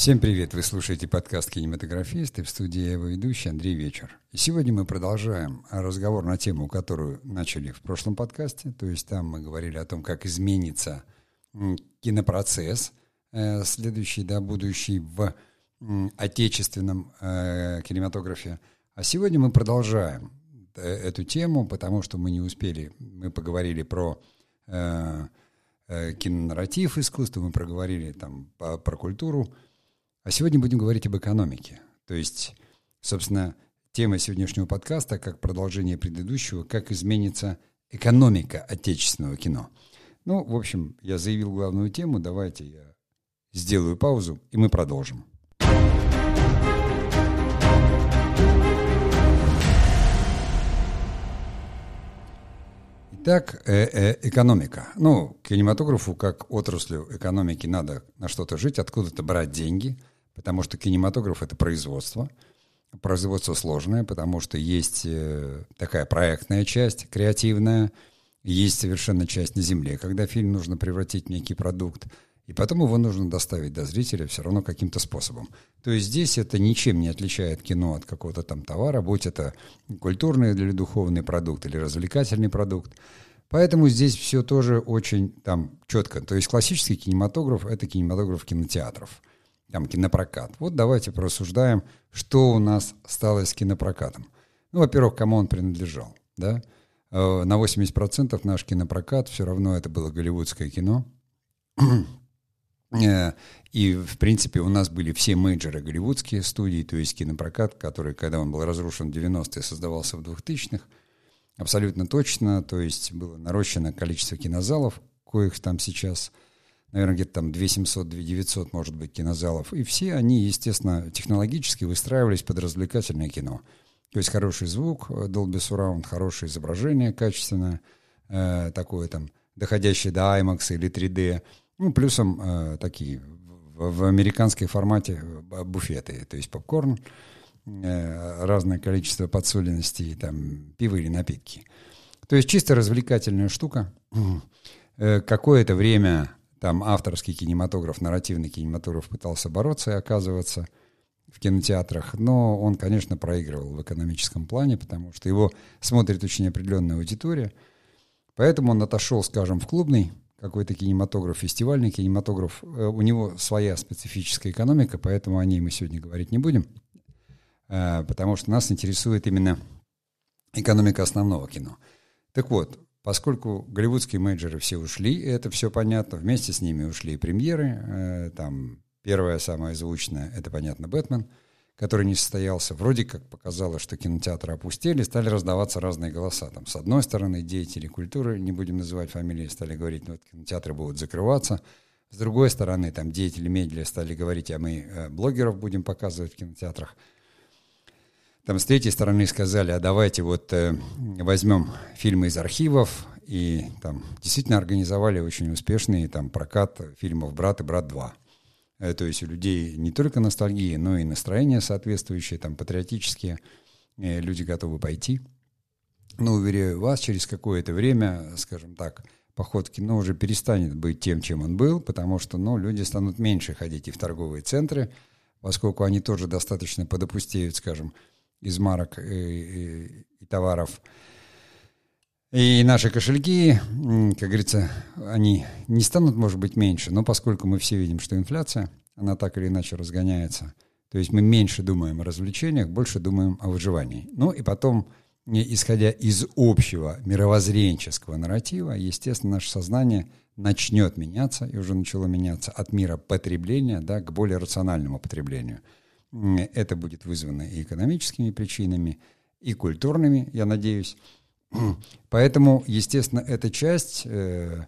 Всем привет! Вы слушаете подкаст «Кинематографист» и в студии я его ведущий Андрей Вечер. И сегодня мы продолжаем разговор на тему, которую начали в прошлом подкасте. То есть там мы говорили о том, как изменится кинопроцесс, э, следующий, да, будущий в отечественном э, кинематографе. А сегодня мы продолжаем э, эту тему, потому что мы не успели, мы поговорили про кинонарратив искусства, мы проговорили там про культуру, а сегодня будем говорить об экономике. То есть, собственно, тема сегодняшнего подкаста, как продолжение предыдущего, как изменится экономика отечественного кино. Ну, в общем, я заявил главную тему, давайте я сделаю паузу, и мы продолжим. Итак, э -э экономика. Ну, кинематографу как отраслю экономики надо на что-то жить, откуда-то брать деньги – потому что кинематограф — это производство. Производство сложное, потому что есть э, такая проектная часть, креативная, есть совершенно часть на земле, когда фильм нужно превратить в некий продукт, и потом его нужно доставить до зрителя все равно каким-то способом. То есть здесь это ничем не отличает кино от какого-то там товара, будь это культурный или духовный продукт, или развлекательный продукт. Поэтому здесь все тоже очень там четко. То есть классический кинематограф — это кинематограф кинотеатров там, кинопрокат. Вот давайте порассуждаем, что у нас стало с кинопрокатом. Ну, во-первых, кому он принадлежал, да? Э, на 80% наш кинопрокат все равно это было голливудское кино. Э, и, в принципе, у нас были все мейджоры голливудские студии, то есть кинопрокат, который, когда он был разрушен в 90-е, создавался в 2000-х. Абсолютно точно, то есть было нарощено количество кинозалов, коих там сейчас – наверное, где-то там 2700, 2900, может быть, кинозалов. И все они, естественно, технологически выстраивались под развлекательное кино. То есть хороший звук, э, Dolby Surround, хорошее изображение качественное, э, такое там, доходящее до IMAX или 3D. Ну, плюсом э, такие в, в американской формате э, буфеты, то есть попкорн, э, разное количество подсоленностей, там, пиво или напитки. То есть чисто развлекательная штука. Э, какое-то время там авторский кинематограф, нарративный кинематограф пытался бороться и оказываться в кинотеатрах, но он, конечно, проигрывал в экономическом плане, потому что его смотрит очень определенная аудитория. Поэтому он отошел, скажем, в клубный какой-то кинематограф, фестивальный кинематограф. Э, у него своя специфическая экономика, поэтому о ней мы сегодня говорить не будем, э, потому что нас интересует именно экономика основного кино. Так вот, Поскольку голливудские менеджеры все ушли, и это все понятно, вместе с ними ушли и премьеры. Э, там первая, самая звучная, это, понятно, «Бэтмен», который не состоялся. Вроде как показалось, что кинотеатры опустили, стали раздаваться разные голоса. Там, с одной стороны, деятели культуры, не будем называть фамилии, стали говорить, ну, вот кинотеатры будут закрываться. С другой стороны, там деятели медиа стали говорить, а мы э, блогеров будем показывать в кинотеатрах. Там с третьей стороны сказали, а давайте вот э, возьмем фильмы из архивов, и там действительно организовали очень успешный там прокат фильмов «Брат» и «Брат 2». Э, то есть у людей не только ностальгия, но и настроение соответствующее, там патриотические, э, люди готовы пойти. Но, уверяю вас, через какое-то время, скажем так, поход в кино уже перестанет быть тем, чем он был, потому что ну, люди станут меньше ходить и в торговые центры, поскольку они тоже достаточно подопустеют, скажем, из марок и, и, и товаров. И наши кошельки, как говорится, они не станут, может быть, меньше, но поскольку мы все видим, что инфляция, она так или иначе разгоняется, то есть мы меньше думаем о развлечениях, больше думаем о выживании. Ну и потом, исходя из общего мировоззренческого нарратива, естественно, наше сознание начнет меняться, и уже начало меняться от мира потребления да, к более рациональному потреблению – это будет вызвано и экономическими причинами, и культурными, я надеюсь. Поэтому, естественно, эта часть... Э,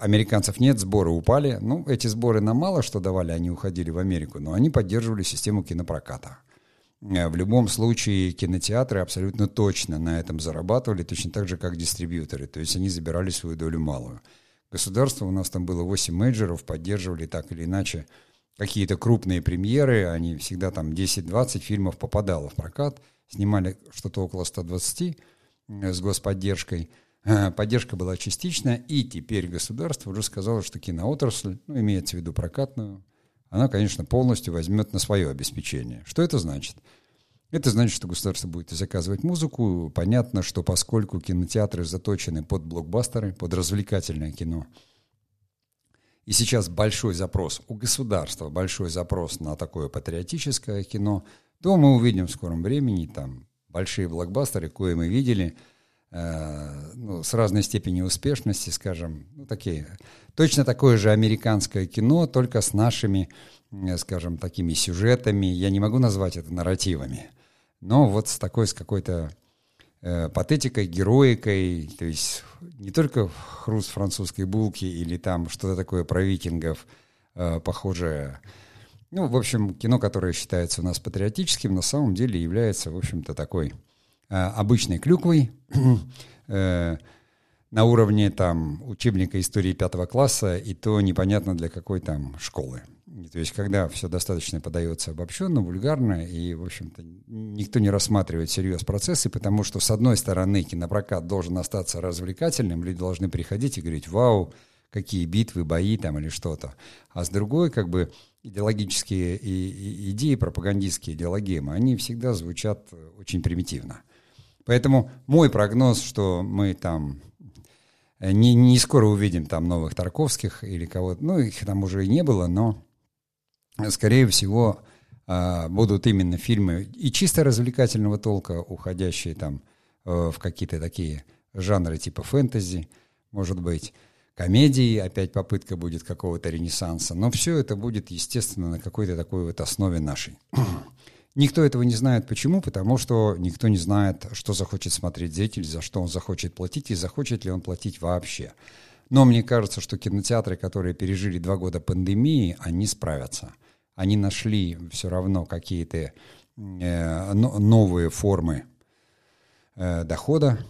американцев нет, сборы упали. Ну, эти сборы нам мало что давали, они уходили в Америку, но они поддерживали систему кинопроката. Э, в любом случае кинотеатры абсолютно точно на этом зарабатывали, точно так же, как дистрибьюторы. То есть они забирали свою долю малую. Государство, у нас там было 8 менеджеров, поддерживали так или иначе какие-то крупные премьеры, они всегда там 10-20 фильмов попадало в прокат, снимали что-то около 120 э, с господдержкой. Э, поддержка была частичная, и теперь государство уже сказало, что киноотрасль, ну, имеется в виду прокатную она, конечно, полностью возьмет на свое обеспечение. Что это значит? Это значит, что государство будет заказывать музыку. Понятно, что поскольку кинотеатры заточены под блокбастеры, под развлекательное кино, и сейчас большой запрос у государства, большой запрос на такое патриотическое кино, то мы увидим в скором времени там большие блокбастеры, кое мы видели, э, ну, с разной степенью успешности, скажем, ну, такие, точно такое же американское кино, только с нашими, э, скажем, такими сюжетами, я не могу назвать это нарративами, но вот с такой, с какой-то э, патетикой, героикой, то есть не только хруст французской булки или там что-то такое про викингов, э, похожее. Ну, в общем, кино, которое считается у нас патриотическим, на самом деле является, в общем-то, такой э, обычной клюквой э, на уровне там учебника истории пятого класса, и то непонятно для какой там школы. То есть, когда все достаточно подается обобщенно, вульгарно, и, в общем-то, никто не рассматривает серьез процессы, потому что, с одной стороны, кинопрокат должен остаться развлекательным, люди должны приходить и говорить, вау, какие битвы, бои там или что-то. А с другой, как бы, идеологические и, и идеи, пропагандистские идеологемы, они всегда звучат очень примитивно. Поэтому мой прогноз, что мы там не, не скоро увидим там новых Тарковских или кого-то, ну, их там уже и не было, но скорее всего, а, будут именно фильмы и чисто развлекательного толка, уходящие там э, в какие-то такие жанры типа фэнтези, может быть, комедии, опять попытка будет какого-то ренессанса, но все это будет, естественно, на какой-то такой вот основе нашей. Никто этого не знает. Почему? Потому что никто не знает, что захочет смотреть зритель, за что он захочет платить и захочет ли он платить вообще. Но мне кажется, что кинотеатры, которые пережили два года пандемии, они справятся – они нашли все равно какие-то э, новые формы э, дохода,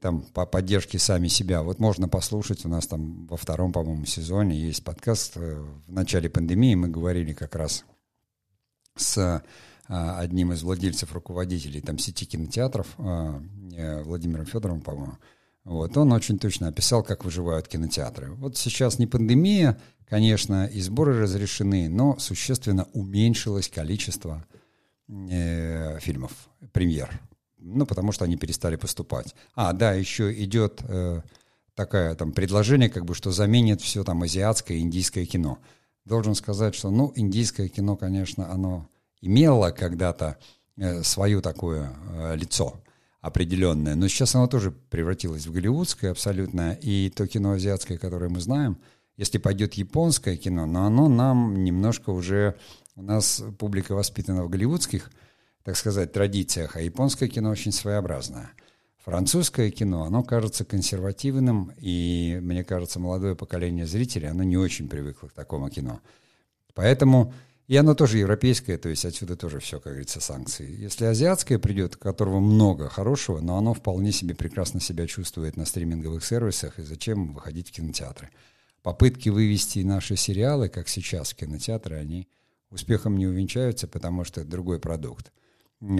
там по поддержке сами себя. Вот можно послушать, у нас там во втором, по-моему, сезоне есть подкаст. Э, в начале пандемии мы говорили как раз с одним из владельцев, руководителей там сети кинотеатров, Владимиром Федоровым, по-моему. Вот, он очень точно описал, как выживают кинотеатры. Вот сейчас не пандемия, Конечно, и сборы разрешены, но существенно уменьшилось количество э, фильмов, премьер. Ну, потому что они перестали поступать. А, да, еще идет э, такое там предложение, как бы, что заменит все там азиатское, индийское кино. Должен сказать, что, ну, индийское кино, конечно, оно имело когда-то э, свое такое э, лицо определенное, но сейчас оно тоже превратилось в голливудское абсолютно, и то кино азиатское, которое мы знаем – если пойдет японское кино, но оно нам немножко уже... У нас публика воспитана в голливудских, так сказать, традициях, а японское кино очень своеобразное. Французское кино, оно кажется консервативным, и, мне кажется, молодое поколение зрителей, оно не очень привыкло к такому кино. Поэтому, и оно тоже европейское, то есть отсюда тоже все, как говорится, санкции. Если азиатское придет, которого много хорошего, но оно вполне себе прекрасно себя чувствует на стриминговых сервисах, и зачем выходить в кинотеатры? попытки вывести наши сериалы, как сейчас в кинотеатры, они успехом не увенчаются, потому что это другой продукт.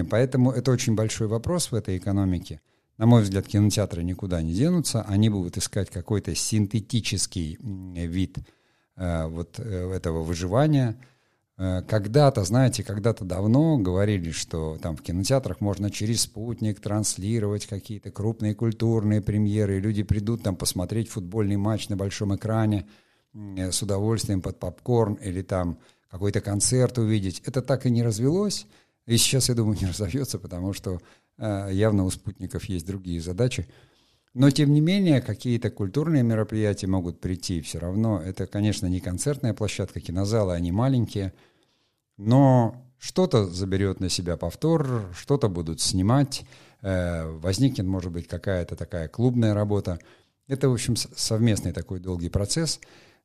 Поэтому это очень большой вопрос в этой экономике. На мой взгляд, кинотеатры никуда не денутся, они будут искать какой-то синтетический вид э, вот э, этого выживания – когда-то, знаете, когда-то давно говорили, что там в кинотеатрах можно через спутник транслировать какие-то крупные культурные премьеры, и люди придут там посмотреть футбольный матч на большом экране э, с удовольствием под попкорн или там какой-то концерт увидеть. Это так и не развелось, и сейчас, я думаю, не разовьется, потому что э, явно у спутников есть другие задачи. Но, тем не менее, какие-то культурные мероприятия могут прийти все равно. Это, конечно, не концертная площадка, кинозалы, они маленькие – но что-то заберет на себя повтор, что-то будут снимать, э, возникнет, может быть, какая-то такая клубная работа. Это, в общем, совместный такой долгий процесс.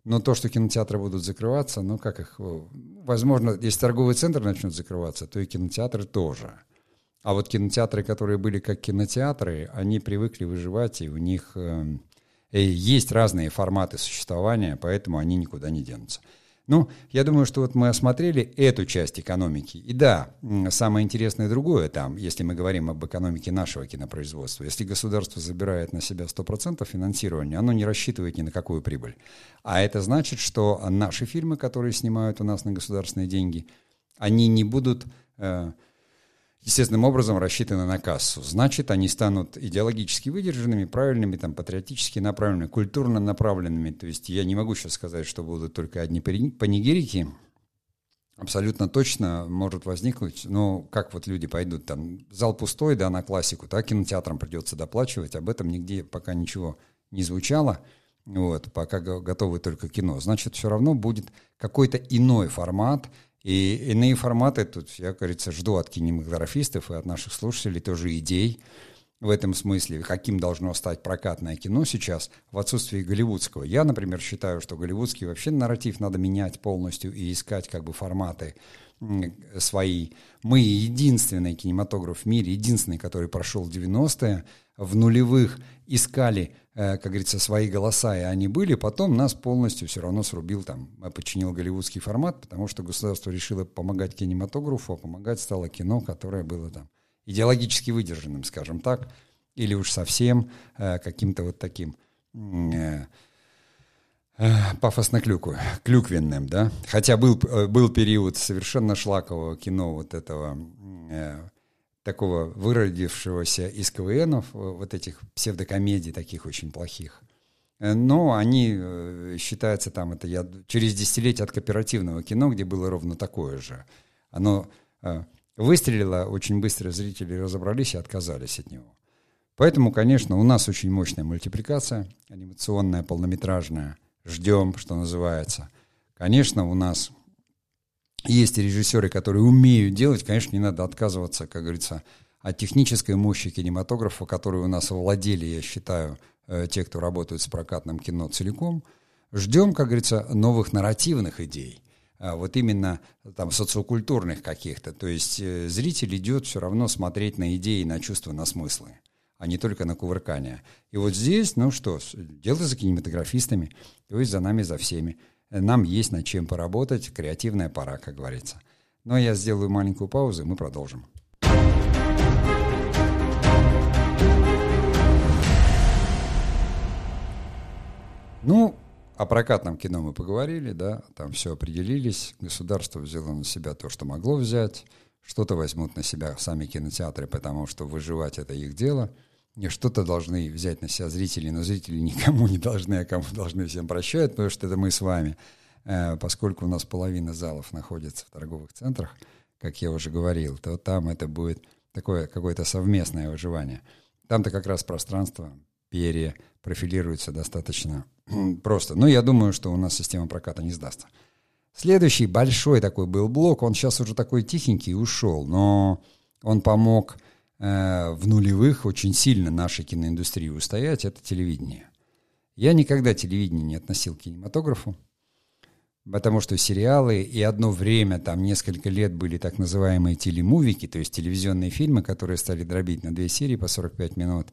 Но то, что кинотеатры будут закрываться, ну как их... Возможно, если торговый центр начнет закрываться, то и кинотеатры тоже. А вот кинотеатры, которые были как кинотеатры, они привыкли выживать, и у них э, есть разные форматы существования, поэтому они никуда не денутся. Ну, я думаю, что вот мы осмотрели эту часть экономики. И да, самое интересное другое там, если мы говорим об экономике нашего кинопроизводства. Если государство забирает на себя 100% финансирования, оно не рассчитывает ни на какую прибыль. А это значит, что наши фильмы, которые снимают у нас на государственные деньги, они не будут э, естественным образом рассчитаны на кассу. Значит, они станут идеологически выдержанными, правильными, там, патриотически направленными, культурно направленными. То есть я не могу сейчас сказать, что будут только одни панигерики. Абсолютно точно может возникнуть, ну, как вот люди пойдут, там, зал пустой, да, на классику, так кинотеатрам придется доплачивать, об этом нигде пока ничего не звучало, вот, пока готовы только кино. Значит, все равно будет какой-то иной формат, и иные форматы, тут я, говорится, жду от кинематографистов и от наших слушателей тоже идей в этом смысле, каким должно стать прокатное кино сейчас в отсутствии голливудского. Я, например, считаю, что голливудский вообще нарратив надо менять полностью и искать как бы форматы свои. Мы единственный кинематограф в мире, единственный, который прошел 90-е, в нулевых искали, э, как говорится, свои голоса, и они были, потом нас полностью все равно срубил там, подчинил голливудский формат, потому что государство решило помогать кинематографу, а помогать стало кино, которое было там идеологически выдержанным, скажем так, или уж совсем э, каким-то вот таким э, пафосно клюку, клюквенным, да. Хотя был, был период совершенно шлакового кино вот этого такого выродившегося из КВНов, э, вот этих псевдокомедий таких очень плохих. Э, но они э, считаются там, это я через десятилетие от кооперативного кино, где было ровно такое же. Оно выстрелило, очень быстро зрители разобрались и отказались от него. Поэтому, конечно, у нас очень мощная мультипликация, анимационная, полнометражная. Ждем, что называется. Конечно, у нас есть режиссеры, которые умеют делать, конечно, не надо отказываться, как говорится, от технической мощи кинематографа, которые у нас овладели, я считаю, э, те, кто работает с прокатным кино целиком. Ждем, как говорится, новых нарративных идей а вот именно там социокультурных каких-то. То есть э, зритель идет все равно смотреть на идеи, на чувства, на смыслы, а не только на кувыркание. И вот здесь, ну что, дело за кинематографистами, то есть за нами, за всеми. Нам есть над чем поработать, креативная пора, как говорится. Но я сделаю маленькую паузу, и мы продолжим. Ну, о прокатном кино мы поговорили, да, там все определились, государство взяло на себя то, что могло взять, что-то возьмут на себя сами кинотеатры, потому что выживать это их дело – что-то должны взять на себя зрители, но зрители никому не должны, а кому должны всем прощают, потому что это мы с вами. Э, поскольку у нас половина залов находится в торговых центрах, как я уже говорил, то там это будет такое какое-то совместное выживание. Там-то как раз пространство перепрофилируется достаточно просто. Но я думаю, что у нас система проката не сдастся. Следующий большой такой был блок, он сейчас уже такой тихенький ушел, но он помог в нулевых очень сильно нашей киноиндустрии устоять, это телевидение. Я никогда телевидение не относил к кинематографу, потому что сериалы и одно время, там несколько лет были так называемые телемувики, то есть телевизионные фильмы, которые стали дробить на две серии по 45 минут,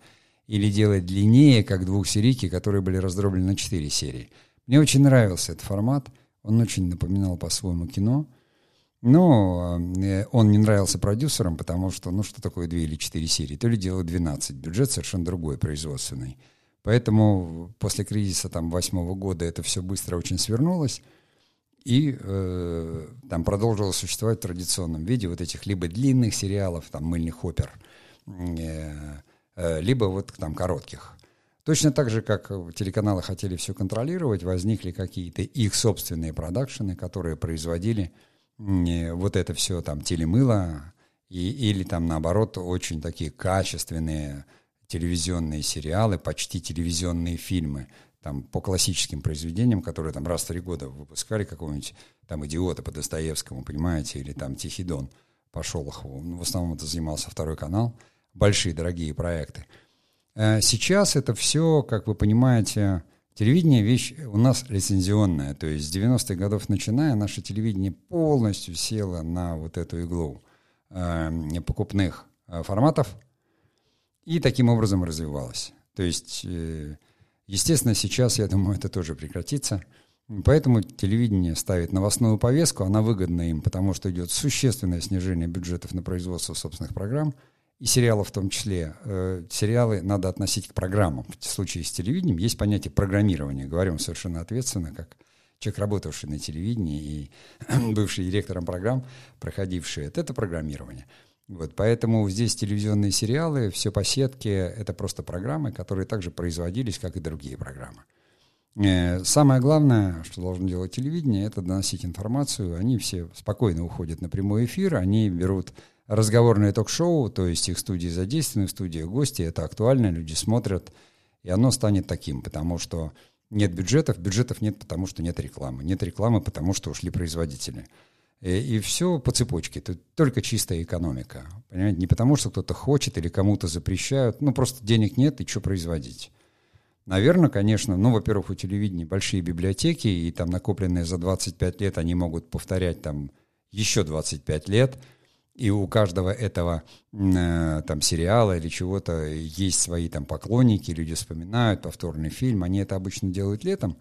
или делать длиннее, как двухсерийки, которые были раздроблены на четыре серии. Мне очень нравился этот формат, он очень напоминал по-своему кино – но э, он не нравился продюсерам, потому что, ну, что такое две или четыре серии? То ли дело 12. Бюджет совершенно другой, производственный. Поэтому после кризиса там восьмого года это все быстро очень свернулось. И э, там продолжило существовать в традиционном виде вот этих либо длинных сериалов, там, мыльных опер, э, э, либо вот там коротких. Точно так же, как телеканалы хотели все контролировать, возникли какие-то их собственные продакшены, которые производили вот это все там телемыло, и, или там наоборот очень такие качественные телевизионные сериалы, почти телевизионные фильмы, там по классическим произведениям, которые там раз в три года выпускали какого-нибудь там идиота по Достоевскому, понимаете, или там Тихий Дон по Шолохову. Ну, в основном это занимался второй канал. Большие, дорогие проекты. Э, сейчас это все, как вы понимаете, Телевидение – вещь у нас лицензионная, то есть с 90-х годов начиная наше телевидение полностью село на вот эту иглу э, покупных э, форматов и таким образом развивалось. То есть, э, естественно, сейчас, я думаю, это тоже прекратится. Поэтому телевидение ставит новостную повестку, она выгодна им, потому что идет существенное снижение бюджетов на производство собственных программ, и сериалов в том числе. Э, сериалы надо относить к программам. В случае с телевидением есть понятие программирования. Говорим совершенно ответственно, как человек, работавший на телевидении и бывший директором программ, проходивший это, это программирование. Вот, поэтому здесь телевизионные сериалы, все по сетке, это просто программы, которые также производились, как и другие программы. Э, самое главное, что должно делать телевидение, это доносить информацию. Они все спокойно уходят на прямой эфир, они берут разговорное ток-шоу, то есть их студии задействованы, в студии гости, это актуально, люди смотрят, и оно станет таким, потому что нет бюджетов, бюджетов нет, потому что нет рекламы, нет рекламы, потому что ушли производители. И, и все по цепочке, это только чистая экономика, понимаете, не потому что кто-то хочет или кому-то запрещают, ну просто денег нет, и что производить. Наверное, конечно, ну, во-первых, у телевидения большие библиотеки, и там накопленные за 25 лет они могут повторять там еще 25 лет, и у каждого этого э, там сериала или чего-то есть свои там поклонники, люди вспоминают повторный фильм, они это обычно делают летом,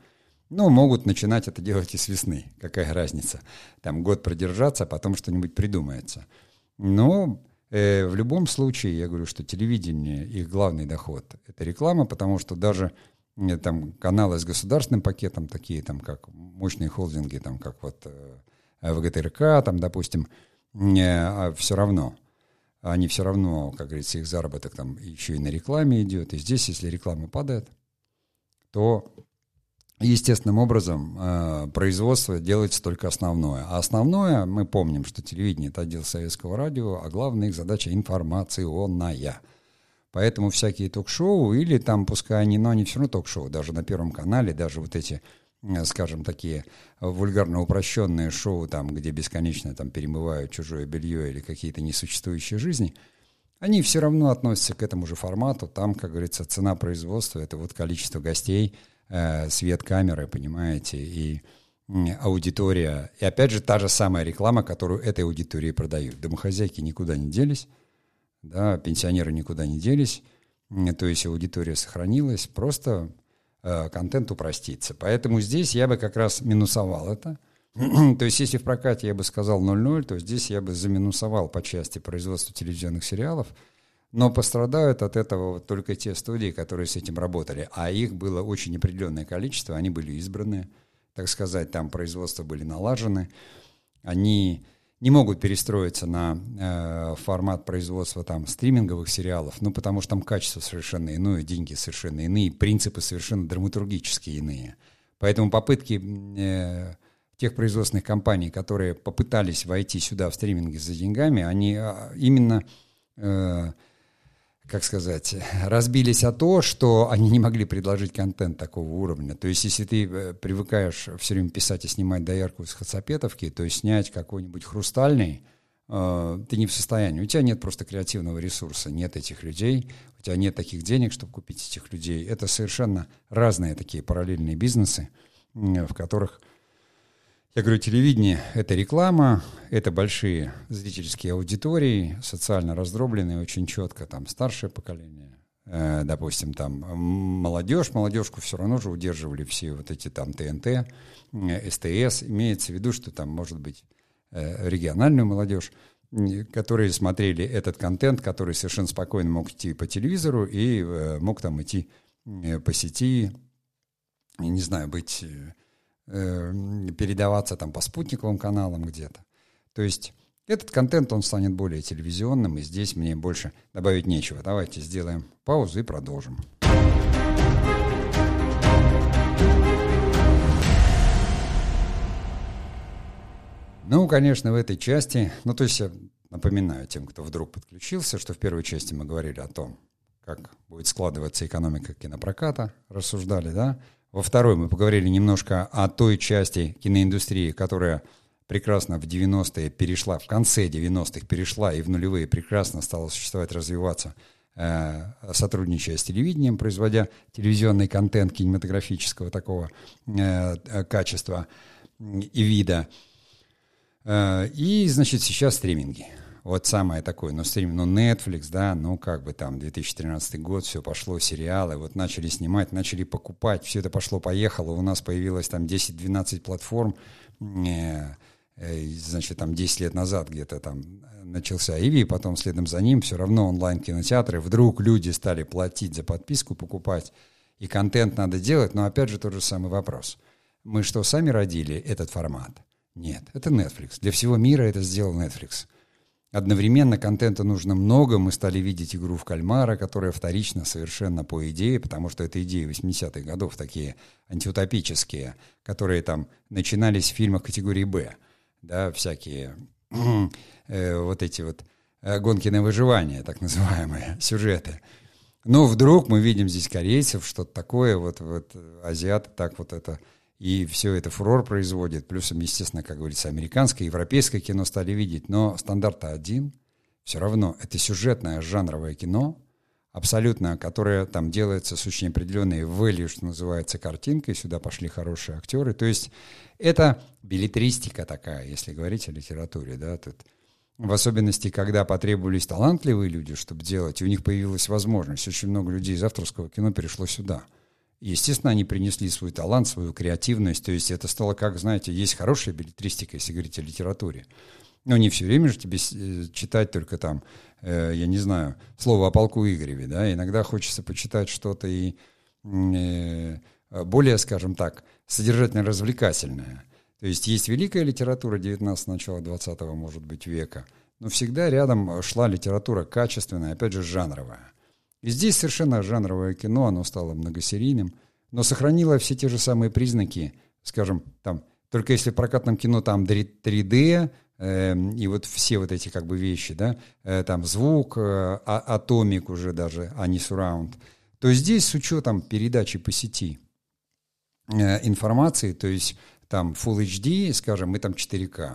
но могут начинать это делать и с весны, какая разница. Там год продержаться, а потом что-нибудь придумается. Но Э, в любом случае, я говорю, что телевидение, их главный доход – это реклама, потому что даже э, там каналы с государственным пакетом, такие там, как мощные холдинги, там, как вот э, ВГТРК, там, допустим, а все равно, они все равно, как говорится, их заработок там еще и на рекламе идет. И здесь, если реклама падает, то естественным образом э, производство делается только основное. А основное, мы помним, что телевидение – это отдел советского радио, а главная их задача – информационная. Поэтому всякие ток-шоу или там, пускай они, но они все равно ток-шоу, даже на Первом канале, даже вот эти, скажем, такие вульгарно упрощенные шоу, там, где бесконечно там перемывают чужое белье или какие-то несуществующие жизни, они все равно относятся к этому же формату. Там, как говорится, цена производства – это вот количество гостей – э, свет камеры, понимаете, и аудитория. И опять же та же самая реклама, которую этой аудитории продают. Домохозяйки никуда не делись, да, пенсионеры никуда не делись, то есть аудитория сохранилась, просто э, контент упростится. Поэтому здесь я бы как раз минусовал это. то есть если в прокате я бы сказал 0-0, то здесь я бы заминусовал по части производства телевизионных сериалов – но пострадают от этого вот только те студии, которые с этим работали. А их было очень определенное количество, они были избраны, так сказать, там производства были налажены. Они не могут перестроиться на э, формат производства там стриминговых сериалов, ну потому что там качество совершенно иное, деньги совершенно иные, принципы совершенно драматургические иные. Поэтому попытки э, тех производственных компаний, которые попытались войти сюда в стриминги за деньгами, они э, именно э, как сказать, разбились о то, что они не могли предложить контент такого уровня. То есть, если ты э, привыкаешь все время писать и снимать доярку из Хацапетовки, то есть снять какой-нибудь хрустальный, э, ты не в состоянии. У тебя нет просто креативного ресурса, нет этих людей, у тебя нет таких денег, чтобы купить этих людей. Это совершенно разные такие параллельные бизнесы, в которых я говорю, телевидение — это реклама, это большие зрительские аудитории, социально раздробленные очень четко, там старшее поколение, э, допустим, там молодежь, молодежку все равно же удерживали все вот эти там ТНТ, э, СТС, имеется в виду, что там может быть э, региональную молодежь, которые смотрели этот контент, который совершенно спокойно мог идти по телевизору и э, мог там идти э, по сети, не знаю, быть э, передаваться там по спутниковым каналам где-то. То есть этот контент, он станет более телевизионным, и здесь мне больше добавить нечего. Давайте сделаем паузу и продолжим. Ну, конечно, в этой части, ну, то есть я напоминаю тем, кто вдруг подключился, что в первой части мы говорили о том, как будет складываться экономика кинопроката, рассуждали, да, во второй мы поговорили немножко о той части киноиндустрии, которая прекрасно в 90-е перешла, в конце 90-х перешла и в нулевые прекрасно стала существовать, развиваться, э, сотрудничая с телевидением, производя телевизионный контент кинематографического такого э, качества и вида. Э, и, значит, сейчас стриминги. Вот самое такое, ну, стрим, ну, Netflix, да, ну, как бы там, 2013 год, все пошло, сериалы, вот начали снимать, начали покупать, все это пошло-поехало, у нас появилось там 10-12 платформ, э, э, значит, там 10 лет назад где-то там начался Иви, потом следом за ним все равно онлайн-кинотеатры, вдруг люди стали платить за подписку, покупать, и контент надо делать, но опять же тот же самый вопрос. Мы что, сами родили этот формат? Нет, это Netflix. Для всего мира это сделал Netflix. Одновременно контента нужно много. Мы стали видеть игру в кальмара, которая вторична совершенно по идее, потому что это идеи 80-х годов, такие антиутопические, которые там начинались в фильмах категории «Б». Да, всякие э, вот эти вот э, гонки на выживание, так называемые, сюжеты. Но вдруг мы видим здесь корейцев, что-то такое, вот, вот азиаты так вот это и все это фурор производит. Плюсом, естественно, как говорится, американское, европейское кино стали видеть. Но стандарт один. Все равно это сюжетное жанровое кино, абсолютно, которое там делается с очень определенной value, что называется, картинкой. Сюда пошли хорошие актеры. То есть это билетристика такая, если говорить о литературе. Да, тут, в особенности, когда потребовались талантливые люди, чтобы делать, и у них появилась возможность. Очень много людей из авторского кино перешло сюда – естественно, они принесли свой талант, свою креативность. То есть это стало, как, знаете, есть хорошая билетристика, если говорить о литературе. Но не все время же тебе э, читать только там, э, я не знаю, слово о полку Игореве, да, иногда хочется почитать что-то и э, более, скажем так, содержательно-развлекательное. То есть есть великая литература 19 начала 20 может быть, века, но всегда рядом шла литература качественная, опять же, жанровая. И здесь совершенно жанровое кино, оно стало многосерийным, но сохранило все те же самые признаки, скажем, там, только если в прокатном кино там 3D, э, и вот все вот эти как бы вещи, да, э, там звук, э, а, атомик уже даже, а не сураунд, то здесь с учетом передачи по сети э, информации, то есть там Full HD, скажем, мы там 4К, э,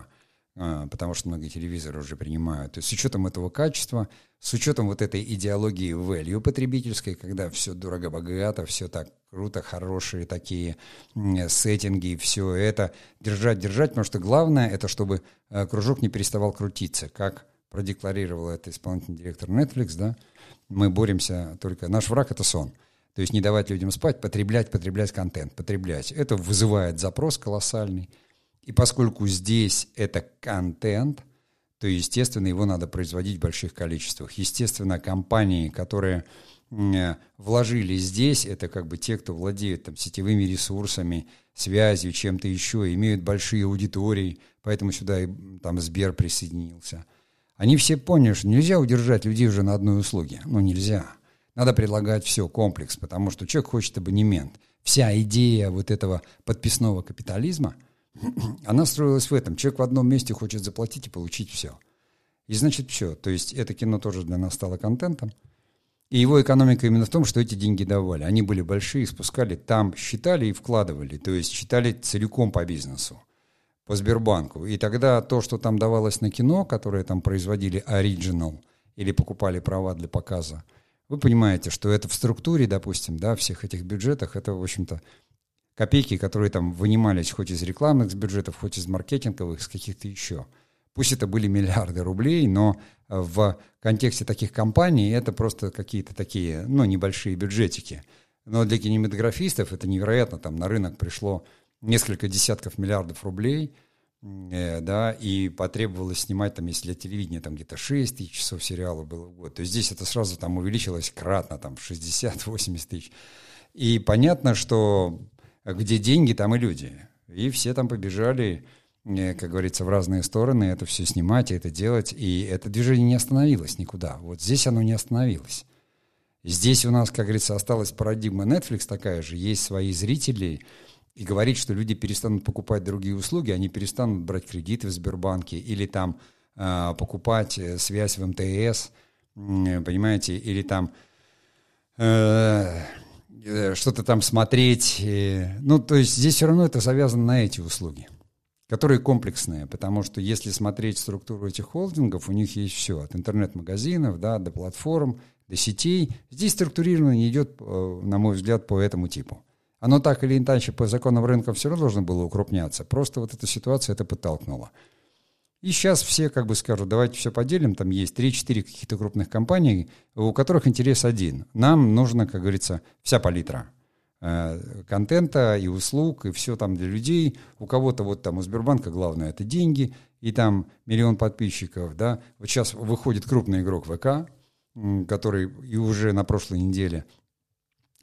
потому что многие телевизоры уже принимают, то есть с учетом этого качества – с учетом вот этой идеологии value потребительской, когда все дорого-богато, все так круто, хорошие такие сеттинги, все это держать, держать, потому что главное это, чтобы э, кружок не переставал крутиться, как продекларировал это исполнительный директор Netflix, да, мы боремся только, наш враг это сон, то есть не давать людям спать, потреблять, потреблять контент, потреблять. Это вызывает запрос колоссальный, и поскольку здесь это контент, то, естественно, его надо производить в больших количествах. Естественно, компании, которые вложили здесь, это как бы те, кто владеет там, сетевыми ресурсами, связью, чем-то еще, имеют большие аудитории, поэтому сюда и там Сбер присоединился. Они все поняли, что нельзя удержать людей уже на одной услуге. Ну, нельзя. Надо предлагать все, комплекс, потому что человек хочет абонемент. Вся идея вот этого подписного капитализма – она строилась в этом. Человек в одном месте хочет заплатить и получить все. И значит все. То есть это кино тоже для нас стало контентом. И его экономика именно в том, что эти деньги давали. Они были большие, спускали там, считали и вкладывали. То есть считали целиком по бизнесу, по Сбербанку. И тогда то, что там давалось на кино, которое там производили оригинал или покупали права для показа, вы понимаете, что это в структуре, допустим, да, всех этих бюджетах, это, в общем-то, копейки, которые там вынимались хоть из рекламных бюджетов, хоть из маркетинговых, из каких-то еще. Пусть это были миллиарды рублей, но в контексте таких компаний это просто какие-то такие, ну, небольшие бюджетики. Но для кинематографистов это невероятно. Там на рынок пришло несколько десятков миллиардов рублей, э, да, и потребовалось снимать там, если для телевидения там где-то 6 тысяч часов сериала было в год, то здесь это сразу там увеличилось кратно, там 60-80 тысяч. И понятно, что где деньги, там и люди. И все там побежали, э, как говорится, в разные стороны это все снимать, это делать. И это движение не остановилось никуда. Вот здесь оно не остановилось. Здесь у нас, как говорится, осталась парадигма Netflix такая же. Есть свои зрители, и говорить, что люди перестанут покупать другие услуги, они перестанут брать кредиты в Сбербанке или там э, покупать связь в МТС, понимаете, или там Э, что-то там смотреть. Ну, то есть здесь все равно это завязано на эти услуги, которые комплексные, потому что если смотреть структуру этих холдингов, у них есть все, от интернет-магазинов да, до платформ, до сетей. Здесь структурирование идет, э, на мой взгляд, по этому типу. Оно так или иначе по законам рынка все равно должно было укрупняться. Просто вот эта ситуация это подтолкнула. И сейчас все как бы скажут, давайте все поделим, там есть 3-4 каких-то крупных компаний, у которых интерес один. Нам нужно, как говорится, вся палитра э, контента и услуг, и все там для людей. У кого-то вот там у Сбербанка главное это деньги, и там миллион подписчиков, да. Вот сейчас выходит крупный игрок ВК, который и уже на прошлой неделе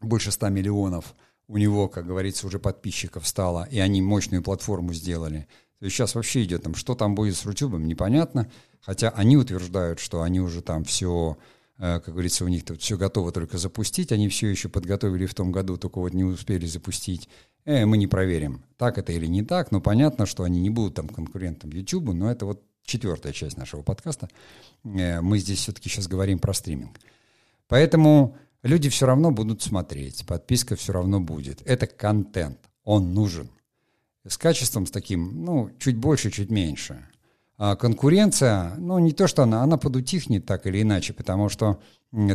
больше 100 миллионов у него, как говорится, уже подписчиков стало, и они мощную платформу сделали. То есть сейчас вообще идет там, что там будет с Рутюбом, непонятно. Хотя они утверждают, что они уже там все, э, как говорится, у них тут все готово только запустить. Они все еще подготовили в том году, только вот не успели запустить. Э, мы не проверим, так это или не так. Но понятно, что они не будут там конкурентом YouTube, но это вот четвертая часть нашего подкаста. Э, мы здесь все-таки сейчас говорим про стриминг. Поэтому люди все равно будут смотреть, подписка все равно будет. Это контент, он нужен. С качеством с таким, ну, чуть больше, чуть меньше. А конкуренция, ну, не то, что она, она подутихнет так или иначе, потому что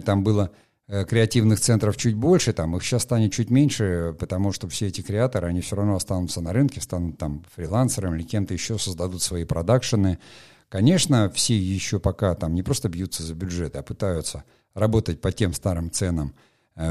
там было э, креативных центров чуть больше, там их сейчас станет чуть меньше, потому что все эти креаторы, они все равно останутся на рынке, станут там фрилансерами или кем-то еще, создадут свои продакшены. Конечно, все еще пока там не просто бьются за бюджет, а пытаются работать по тем старым ценам,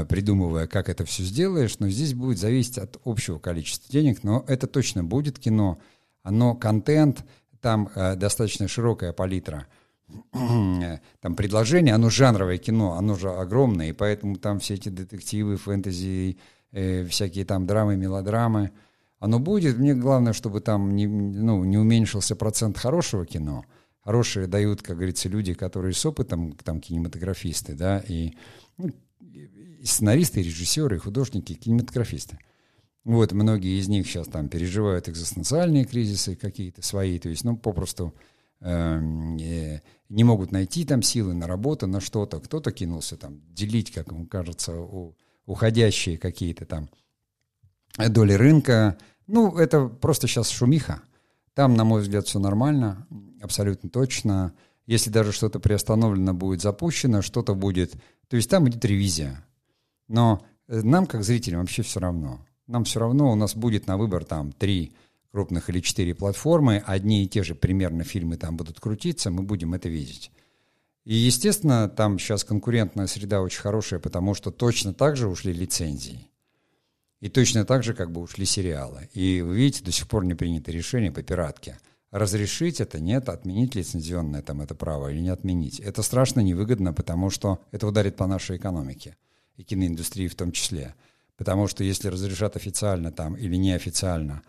придумывая, как это все сделаешь, но здесь будет зависеть от общего количества денег, но это точно будет кино, оно контент, там э, достаточно широкая палитра, там предложение, оно жанровое кино, оно же огромное, и поэтому там все эти детективы, фэнтези, э, всякие там драмы, мелодрамы, оно будет. Мне главное, чтобы там не, ну, не уменьшился процент хорошего кино, хорошие дают, как говорится, люди, которые с опытом, там, кинематографисты, да, и, ну, сценаристы, режиссеры, художники, кинематографисты. Вот, многие из них сейчас там переживают экзистенциальные кризисы какие-то свои, то есть, ну, попросту э, не могут найти там силы на работу, на что-то. Кто-то кинулся там делить, как ему кажется, у, уходящие какие-то там доли рынка. Ну, это просто сейчас шумиха. Там, на мой взгляд, все нормально, абсолютно точно. Если даже что-то приостановлено будет запущено, что-то будет... То есть там идет ревизия. Но э, нам, как зрителям, вообще все равно. Нам все равно, у нас будет на выбор там три крупных или четыре платформы, одни и те же примерно фильмы там будут крутиться, мы будем это видеть. И, естественно, там сейчас конкурентная среда очень хорошая, потому что точно так же ушли лицензии. И точно так же как бы ушли сериалы. И вы видите, до сих пор не принято решение по пиратке. Разрешить это нет, отменить лицензионное там это право или не отменить. Это страшно невыгодно, потому что это ударит по нашей экономике и киноиндустрии в том числе. Потому что если разрешат официально там или неофициально,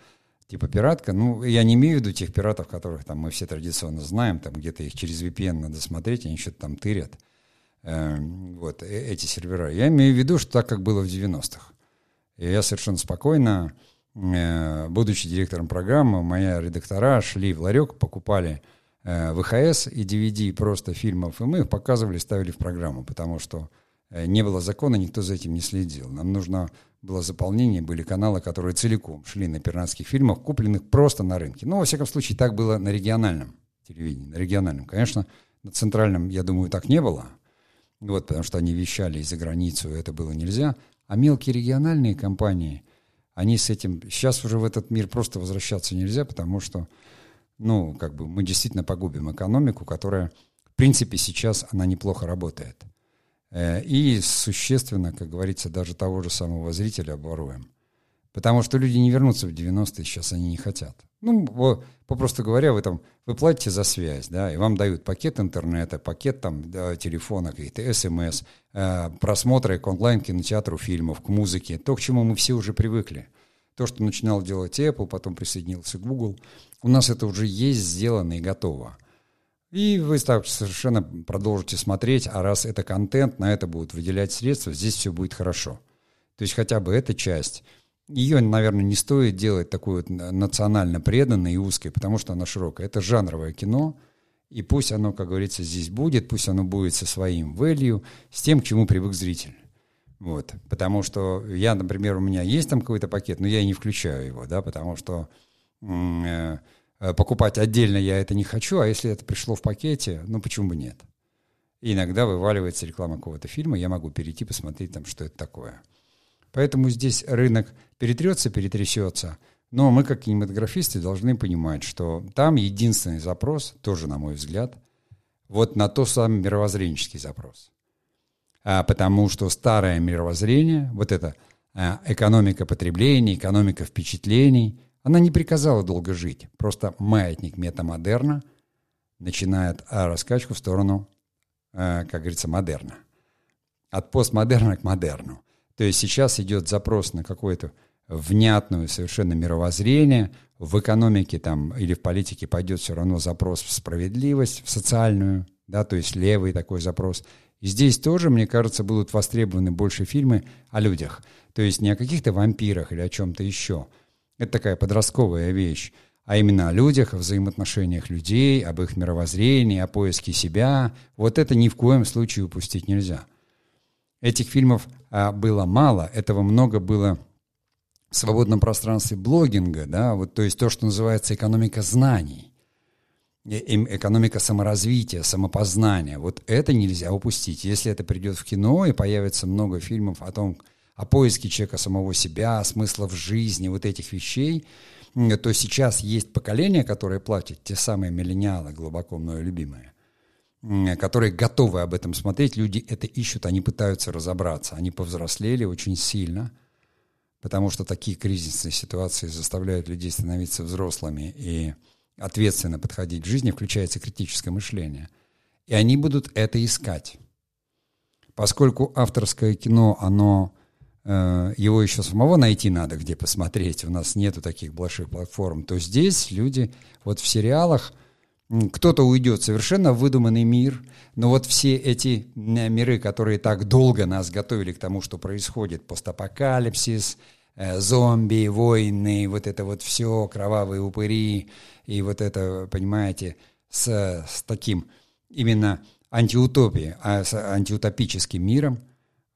типа пиратка, ну, я не имею в виду тех пиратов, которых там мы все традиционно знаем, там где-то их через VPN надо смотреть, они что-то там тырят, э, вот, эти сервера. Я имею в виду, что так, как было в 90-х. И я совершенно спокойно, э, будучи директором программы, мои редактора шли в ларек, покупали э, ВХС и DVD просто фильмов, и мы их показывали, ставили в программу, потому что не было закона, никто за этим не следил. Нам нужно было заполнение, были каналы, которые целиком шли на пиратских фильмах, купленных просто на рынке. Ну, во всяком случае, так было на региональном телевидении, на региональном. Конечно, на центральном, я думаю, так не было, вот, потому что они вещали из-за границу, это было нельзя. А мелкие региональные компании, они с этим... Сейчас уже в этот мир просто возвращаться нельзя, потому что, ну, как бы мы действительно погубим экономику, которая, в принципе, сейчас она неплохо работает. Э, и существенно, как говорится, даже того же самого зрителя оборуем. Потому что люди не вернутся в 90-е, сейчас они не хотят. Ну, попросту говоря, вы там, вы платите за связь, да, и вам дают пакет интернета, пакет там да, телефона, какие-то смс, э, просмотры к онлайн-кинотеатру фильмов, к музыке, то, к чему мы все уже привыкли. То, что начинал делать Apple, потом присоединился Google, у нас это уже есть сделано и готово. И вы так совершенно продолжите смотреть, а раз это контент, на это будут выделять средства, здесь все будет хорошо. То есть хотя бы эта часть – ее, наверное, не стоит делать такой вот национально преданной и узкой, потому что она широкая. Это жанровое кино, и пусть оно, как говорится, здесь будет, пусть оно будет со своим value, с тем, к чему привык зритель. Вот. Потому что я, например, у меня есть там какой-то пакет, но я и не включаю его, да, потому что э, покупать отдельно я это не хочу, а если это пришло в пакете, ну почему бы нет? И иногда вываливается реклама какого-то фильма, я могу перейти посмотреть там, что это такое. Поэтому здесь рынок перетрется, перетрясется. Но мы, как кинематографисты, должны понимать, что там единственный запрос, тоже на мой взгляд, вот на то самый мировоззренческий запрос. А потому что старое мировоззрение, вот это а, экономика потребления, экономика впечатлений, она не приказала долго жить. Просто маятник метамодерна начинает а, раскачку в сторону, а, как говорится, модерна. От постмодерна к модерну. То есть сейчас идет запрос на какое-то внятное совершенно мировоззрение. В экономике там или в политике пойдет все равно запрос в справедливость, в социальную, да, то есть левый такой запрос. И здесь тоже, мне кажется, будут востребованы больше фильмы о людях. То есть не о каких-то вампирах или о чем-то еще. Это такая подростковая вещь. А именно о людях, о взаимоотношениях людей, об их мировоззрении, о поиске себя. Вот это ни в коем случае упустить нельзя. Этих фильмов а, было мало, этого много было в свободном пространстве блогинга, да, вот, то есть то, что называется экономика знаний, экономика саморазвития, самопознания. Вот это нельзя упустить. Если это придет в кино и появится много фильмов о том, о поиске человека самого себя, смысла в жизни, вот этих вещей, то сейчас есть поколение, которое платит, те самые миллениалы, глубоко мною любимые, которые готовы об этом смотреть, люди это ищут, они пытаются разобраться, они повзрослели очень сильно, потому что такие кризисные ситуации заставляют людей становиться взрослыми и ответственно подходить к жизни, включается критическое мышление. И они будут это искать. Поскольку авторское кино, оно его еще самого найти надо, где посмотреть, у нас нету таких больших платформ, то здесь люди вот в сериалах – кто-то уйдет совершенно в выдуманный мир, но вот все эти э, миры, которые так долго нас готовили к тому, что происходит, постапокалипсис, э, зомби, войны, вот это вот все, кровавые упыри, и вот это, понимаете, с, с таким именно антиутопией, а с антиутопическим миром,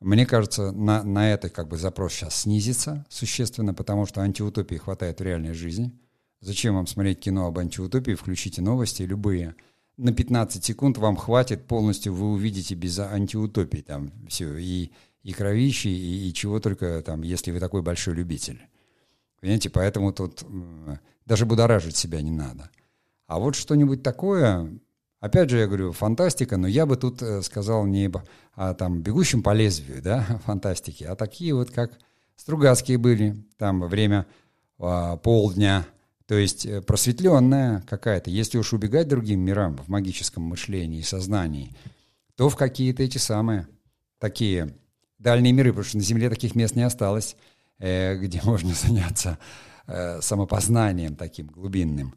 мне кажется, на, на это как бы запрос сейчас снизится существенно, потому что антиутопии хватает в реальной жизни – Зачем вам смотреть кино об антиутопии? Включите новости, любые. На 15 секунд вам хватит, полностью вы увидите без антиутопии там все, и, и кровищи, и, и чего только там, если вы такой большой любитель. Понимаете, поэтому тут даже будоражить себя не надо. А вот что-нибудь такое, опять же, я говорю, фантастика, но я бы тут э, сказал не о там, бегущем по лезвию, да, фантастики, а такие вот, как Стругацкие были, там время а, полдня, то есть э, просветленная какая-то. Если уж убегать другим мирам в магическом мышлении и сознании, то в какие-то эти самые такие дальние миры, потому что на Земле таких мест не осталось, э, где можно заняться э, самопознанием таким глубинным.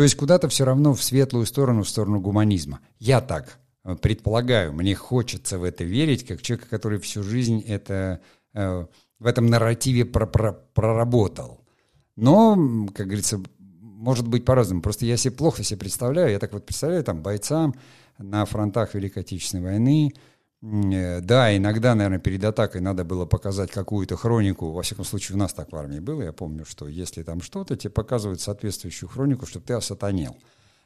То есть куда-то все равно в светлую сторону, в сторону гуманизма. Я так э, предполагаю, мне хочется в это верить, как человек, который всю жизнь это, э, в этом нарративе про про проработал. Но, как говорится, может быть по-разному. Просто я себе плохо себе представляю. Я так вот представляю там бойцам на фронтах Великой Отечественной войны. Э, да, иногда, наверное, перед атакой надо было показать какую-то хронику. Во всяком случае, у нас так в армии было. Я помню, что если там что-то, тебе показывают соответствующую хронику, чтобы ты осатанел.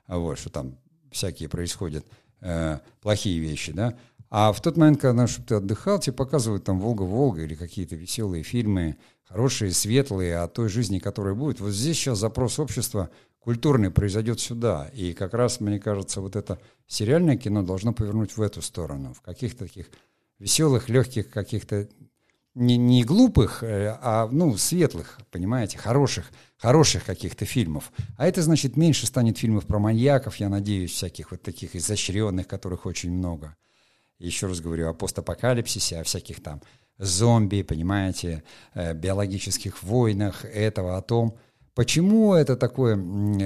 Вот, что там всякие происходят э, плохие вещи, да. А в тот момент, когда чтобы ты отдыхал, тебе показывают там «Волга-Волга» или какие-то веселые фильмы, хорошие, светлые, о той жизни, которая будет. Вот здесь сейчас запрос общества культурный произойдет сюда. И как раз, мне кажется, вот это сериальное кино должно повернуть в эту сторону, в каких-то таких веселых, легких, каких-то не, не глупых, э, а ну, светлых, понимаете, хороших, хороших каких-то фильмов. А это значит, меньше станет фильмов про маньяков, я надеюсь, всяких вот таких изощренных, которых очень много еще раз говорю, о постапокалипсисе, о всяких там зомби, понимаете, э, биологических войнах, этого, о том, почему это такое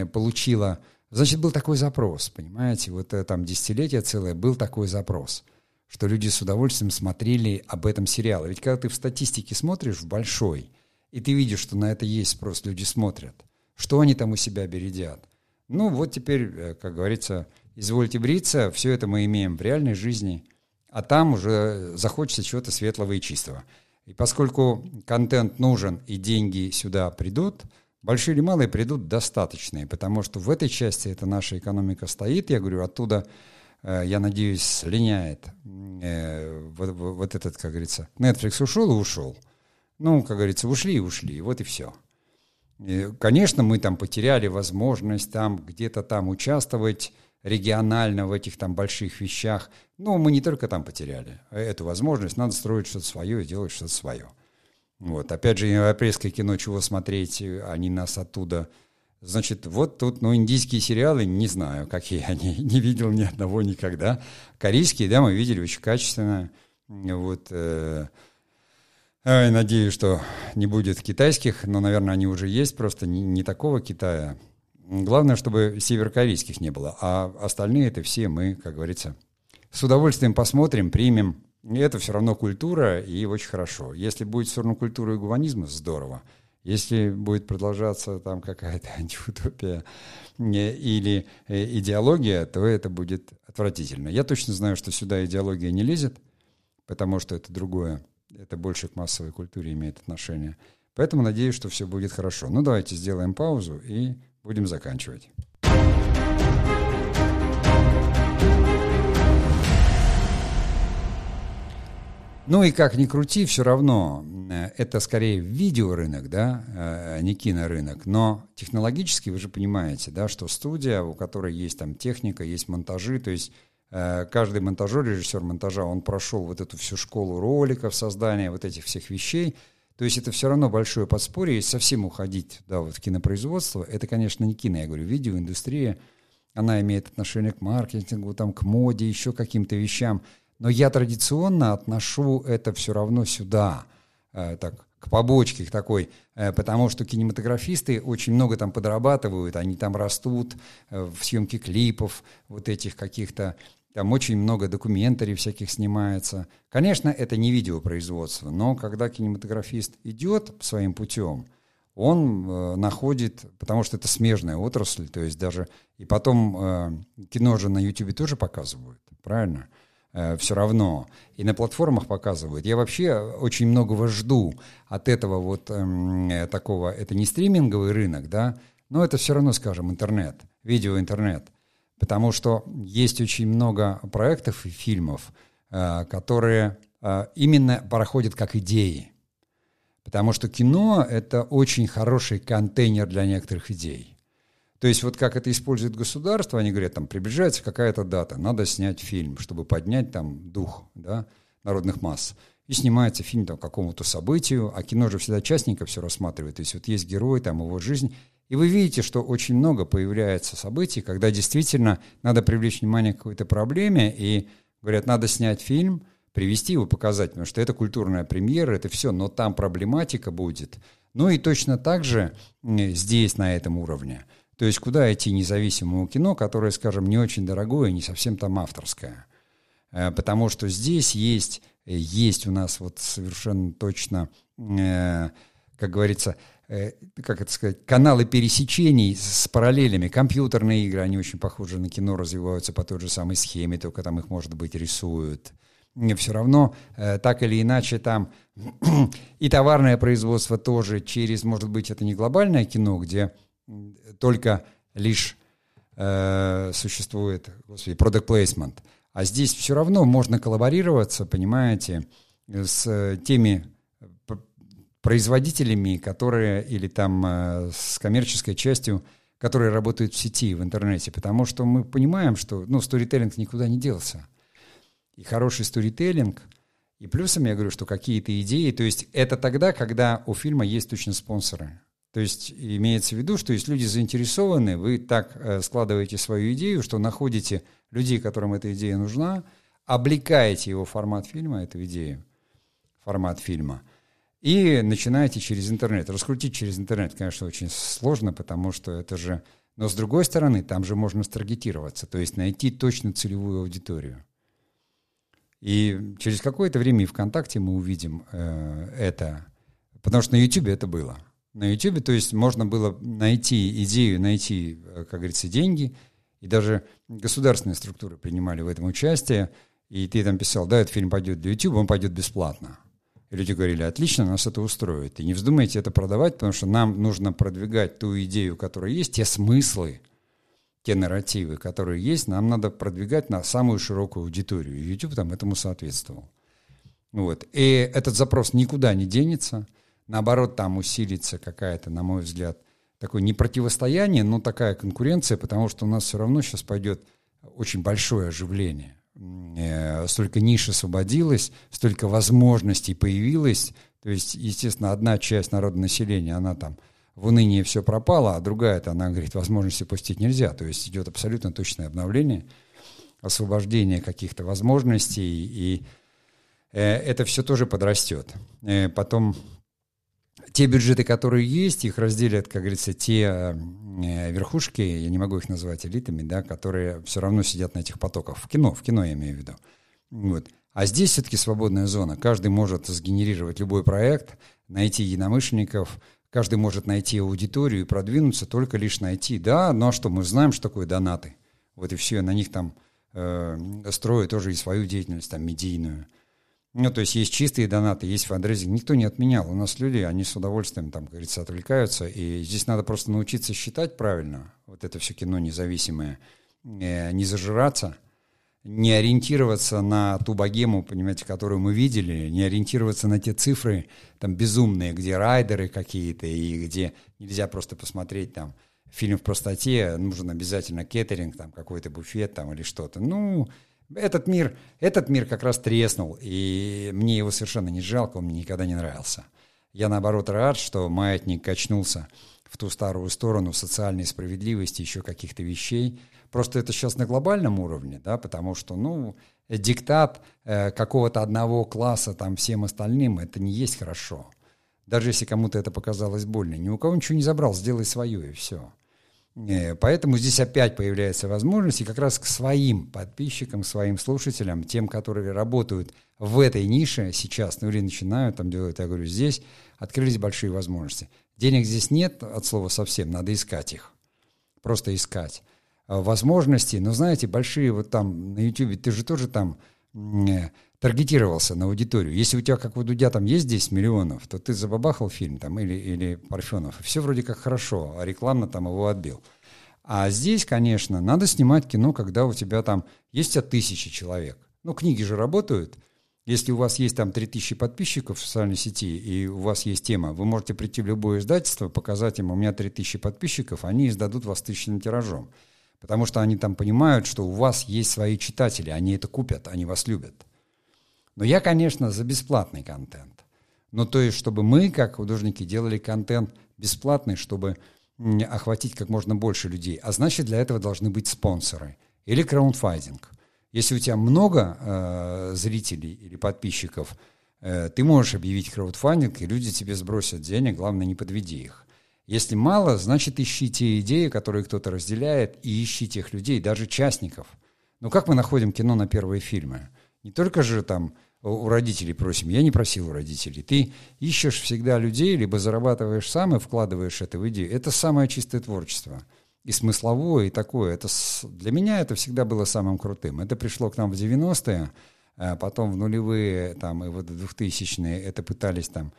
получило. Значит, был такой запрос, понимаете, вот э, там десятилетие целое был такой запрос, что люди с удовольствием смотрели об этом сериал. Ведь когда ты в статистике смотришь в большой, и ты видишь, что на это есть спрос, люди смотрят, что они там у себя бередят. Ну вот теперь, э, как говорится, извольте бриться, все это мы имеем в реальной жизни – а там уже захочется чего-то светлого и чистого. И поскольку контент нужен и деньги сюда придут, большие или малые придут достаточные, потому что в этой части эта наша экономика стоит, я говорю, оттуда, э, я надеюсь, слиняет э, вот, вот этот, как говорится, Netflix ушел и ушел. Ну, как говорится, ушли и ушли, вот и все. И, конечно, мы там потеряли возможность там где-то там участвовать регионально в этих там больших вещах. Но мы не только там потеряли эту возможность, надо строить что-то свое и делать что-то свое. Вот. Опять же, европейское кино, чего смотреть, они нас оттуда... Значит, вот тут, ну, индийские сериалы, не знаю, какие они, не видел ни одного никогда. Корейские, да, мы видели очень качественно. Вот, э, э, надеюсь, что не будет китайских, но, наверное, они уже есть, просто не, не такого Китая. Главное, чтобы северокорейских не было, а остальные это все мы, как говорится, с удовольствием посмотрим, примем. Это все равно культура, и очень хорошо. Если будет все равно культура и гуманизма, здорово. Если будет продолжаться там какая-то антиутопия или э, идеология, то это будет отвратительно. Я точно знаю, что сюда идеология не лезет, потому что это другое. Это больше к массовой культуре имеет отношение. Поэтому надеюсь, что все будет хорошо. Ну, давайте сделаем паузу и будем заканчивать. Ну и как ни крути, все равно э, это скорее видеорынок, да, а не кинорынок. Но технологически вы же понимаете, да, что студия, у которой есть там техника, есть монтажи, то есть э, каждый монтажер, режиссер монтажа, он прошел вот эту всю школу роликов, создания вот этих всех вещей. То есть это все равно большое подспорье, если совсем уходить да, вот в кинопроизводство, это, конечно, не кино, я говорю, видеоиндустрия, она имеет отношение к маркетингу, там, к моде, еще каким-то вещам – но я традиционно отношу это все равно сюда, э, так, к побочке к такой, э, потому что кинематографисты очень много там подрабатывают, они там растут э, в съемке клипов, вот этих каких-то, там очень много документарий всяких снимается. Конечно, это не видеопроизводство, но когда кинематографист идет своим путем, он э, находит, потому что это смежная отрасль, то есть даже и потом э, кино же на YouTube тоже показывают, правильно? Э, все равно. И на платформах показывают. Я вообще очень многого жду от этого вот э, такого, это не стриминговый рынок, да, но это все равно, скажем, интернет, видеоинтернет. Потому что есть очень много проектов и фильмов, э, которые э, именно проходят как идеи. Потому что кино — это очень хороший контейнер для некоторых идей. То есть вот как это использует государство, они говорят, там приближается какая-то дата, надо снять фильм, чтобы поднять там дух да, народных масс. И снимается фильм там какому-то событию, а кино же всегда частненько все рассматривает. То есть вот есть герой, там его жизнь. И вы видите, что очень много появляется событий, когда действительно надо привлечь внимание к какой-то проблеме, и говорят, надо снять фильм, привести его, показать, потому что это культурная премьера, это все, но там проблематика будет. Ну и точно так же здесь, на этом уровне – то есть куда идти независимому кино, которое, скажем, не очень дорогое, не совсем там авторское. Э, потому что здесь есть, есть у нас вот совершенно точно, э, как говорится, э, как это сказать, каналы пересечений с параллелями. Компьютерные игры, они очень похожи на кино, развиваются по той же самой схеме, только там их, может быть, рисуют. Все равно, так или иначе, там и товарное производство тоже через, может быть, это не глобальное кино, где только лишь э, существует, господи, product placement. А здесь все равно можно коллаборироваться, понимаете, с теми производителями, которые, или там э, с коммерческой частью, которые работают в сети, в интернете, потому что мы понимаем, что, ну, сторителлинг никуда не делся. И хороший сторителлинг, и плюсом я говорю, что какие-то идеи, то есть это тогда, когда у фильма есть точно спонсоры. То есть имеется в виду, что если люди заинтересованы, вы так э, складываете свою идею, что находите людей, которым эта идея нужна, облекаете его формат фильма, эту идею, формат фильма, и начинаете через интернет. Раскрутить через интернет, конечно, очень сложно, потому что это же... Но с другой стороны, там же можно старгетироваться, то есть найти точно целевую аудиторию. И через какое-то время и ВКонтакте мы увидим э, это, потому что на YouTube это было – на YouTube, то есть можно было найти идею, найти, э, как говорится, деньги, и даже государственные структуры принимали в этом участие, и ты там писал, да, этот фильм пойдет для YouTube, он пойдет бесплатно. И люди говорили, отлично, нас это устроит. И не вздумайте это продавать, потому что нам нужно продвигать ту идею, которая есть, те смыслы, те нарративы, которые есть, нам надо продвигать на самую широкую аудиторию. YouTube там этому соответствовал. Вот. И этот запрос никуда не денется – Наоборот, там усилится какая-то, на мой взгляд, такое не противостояние, но такая конкуренция, потому что у нас все равно сейчас пойдет очень большое оживление. Э, столько ниш освободилось, столько возможностей появилось. То есть, естественно, одна часть народного населения, она там в унынии все пропало, а другая-то, она говорит, возможности пустить нельзя. То есть идет абсолютно точное обновление, освобождение каких-то возможностей, и э, это все тоже подрастет. Э, потом те бюджеты, которые есть, их разделят, как говорится, те э, верхушки, я не могу их назвать элитами, да, которые все равно сидят на этих потоках. В кино, в кино я имею в виду. Вот. А здесь все-таки свободная зона. Каждый может сгенерировать любой проект, найти единомышленников, каждый может найти аудиторию и продвинуться, только лишь найти. Да, но что, мы знаем, что такое донаты. Вот и все, на них там э, строят тоже и свою деятельность, там, медийную. Ну, то есть есть чистые донаты, есть фандрейзинг. Никто не отменял. У нас люди, они с удовольствием, там, как говорится, отвлекаются. И здесь надо просто научиться считать правильно. Вот это все кино независимое. Э, не зажираться, не ориентироваться на ту богему, понимаете, которую мы видели, не ориентироваться на те цифры там безумные, где райдеры какие-то, и где нельзя просто посмотреть там фильм в простоте, нужен обязательно кейтеринг, там какой-то буфет там или что-то. Ну, этот мир, этот мир как раз треснул, и мне его совершенно не жалко, он мне никогда не нравился. Я, наоборот, рад, что маятник качнулся в ту старую сторону социальной справедливости, еще каких-то вещей. Просто это сейчас на глобальном уровне, да, потому что, ну, диктат э, какого-то одного класса там всем остальным, это не есть хорошо. Даже если кому-то это показалось больно. Ни у кого ничего не забрал, сделай свое, и все. Э, поэтому здесь опять появляется возможность и как раз к своим подписчикам, своим слушателям, тем, которые работают в этой нише сейчас, ну или начинают там делать, я говорю, здесь открылись большие возможности. Денег здесь нет от слова совсем, надо искать их. Просто искать. А возможности, ну знаете, большие вот там на YouTube, ты же тоже там э, таргетировался на аудиторию. Если у тебя, как у Дудя, там есть 10 миллионов, то ты забабахал фильм там или, или Парфенов, все вроде как хорошо, а рекламно там его отбил. А здесь, конечно, надо снимать кино, когда у тебя там есть от тысячи человек. Ну, книги же работают. Если у вас есть там 3000 подписчиков в социальной сети, и у вас есть тема, вы можете прийти в любое издательство, показать им, у меня 3000 подписчиков, они издадут вас тысячным тиражом. Потому что они там понимают, что у вас есть свои читатели, они это купят, они вас любят. Но я, конечно, за бесплатный контент. Но то есть, чтобы мы, как художники, делали контент бесплатный, чтобы охватить как можно больше людей. А значит, для этого должны быть спонсоры или краундфайдинг. Если у тебя много э, зрителей или подписчиков, э, ты можешь объявить краудфандинг, и люди тебе сбросят денег, главное, не подведи их. Если мало, значит, ищи те идеи, которые кто-то разделяет, и ищи тех людей, даже частников. Ну как мы находим кино на первые фильмы? Не только же там у родителей просим. Я не просил у родителей. Ты ищешь всегда людей, либо зарабатываешь сам и вкладываешь это в идею. Это самое чистое творчество. И смысловое, и такое. Это, для меня это всегда было самым крутым. Это пришло к нам в 90-е, а потом в нулевые, там, и вот в 2000-е это пытались там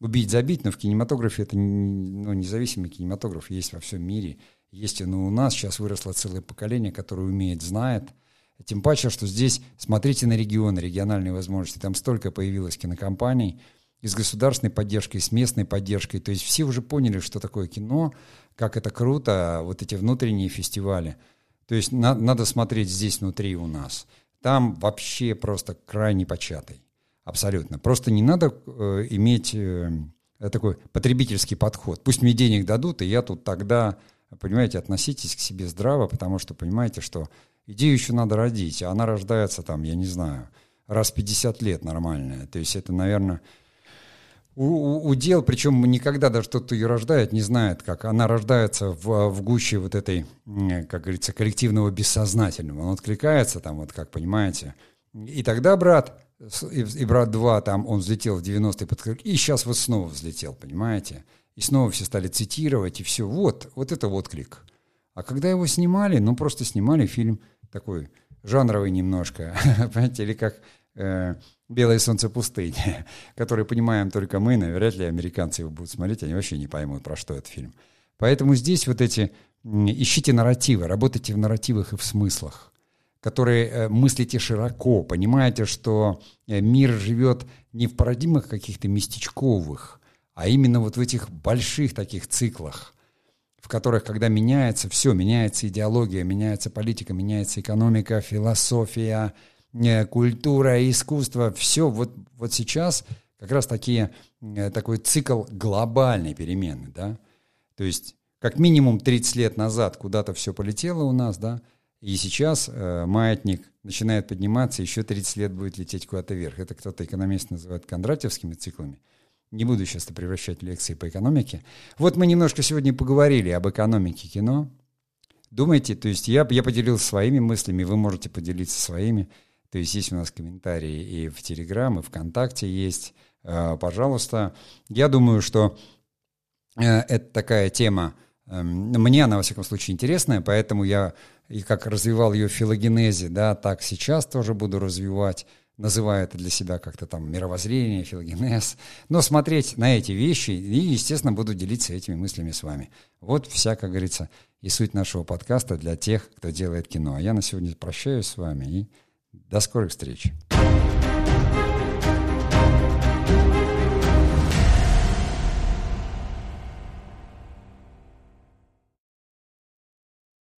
убить, забить, но в кинематографе это ну, независимый кинематограф есть во всем мире. Есть ну, у нас сейчас выросло целое поколение, которое умеет, знает – тем паче, что здесь смотрите на регионы, региональные возможности. Там столько появилось кинокомпаний и с государственной поддержкой, и с местной поддержкой. То есть все уже поняли, что такое кино, как это круто, вот эти внутренние фестивали. То есть на, надо смотреть здесь внутри у нас. Там вообще просто крайне початый. Абсолютно. Просто не надо э, иметь э, такой потребительский подход. Пусть мне денег дадут, и я тут тогда, понимаете, относитесь к себе здраво, потому что понимаете, что идею еще надо родить, а она рождается там, я не знаю, раз 50 лет нормальная. То есть это, наверное, удел, причем никогда даже тот, кто ее рождает, не знает, как. Она рождается в, в гуще вот этой, как говорится, коллективного бессознательного. Он откликается там, вот как понимаете. И тогда брат, и, и брат 2, там он взлетел в 90-е, и сейчас вот снова взлетел, понимаете? И снова все стали цитировать, и все. Вот, вот это вот клик. А когда его снимали, ну просто снимали фильм такой жанровый немножко, понимаете, или как э, «Белое солнце пустыни», который понимаем только мы, но ли американцы его будут смотреть, они вообще не поймут, про что этот фильм. Поэтому здесь вот эти, ищите нарративы, работайте в нарративах и в смыслах, которые э, мыслите широко, понимаете, что э, мир живет не в парадигмах каких-то местечковых, а именно вот в этих больших таких циклах – которых, когда меняется все, меняется идеология, меняется политика, меняется экономика, философия, э, культура, искусство, все вот, вот сейчас как раз такие, такой цикл глобальной перемены, да, то есть как минимум 30 лет назад куда-то все полетело у нас, да, и сейчас э, маятник начинает подниматься, еще 30 лет будет лететь куда-то вверх. Это кто-то экономист называет кондратьевскими циклами. Не буду сейчас это превращать в лекции по экономике. Вот мы немножко сегодня поговорили об экономике кино. Думайте, то есть я, я поделился своими мыслями, вы можете поделиться своими. То есть есть у нас комментарии и в Телеграм, и ВКонтакте есть. Э, пожалуйста. Я думаю, что э, это такая тема, э, мне она, во всяком случае, интересная, поэтому я и как развивал ее в филогенезе, да, так сейчас тоже буду развивать, называя это для себя как-то там мировоззрение, филогенез. Но смотреть на эти вещи и, естественно, буду делиться этими мыслями с вами. Вот вся, как говорится, и суть нашего подкаста для тех, кто делает кино. А я на сегодня прощаюсь с вами и до скорых встреч.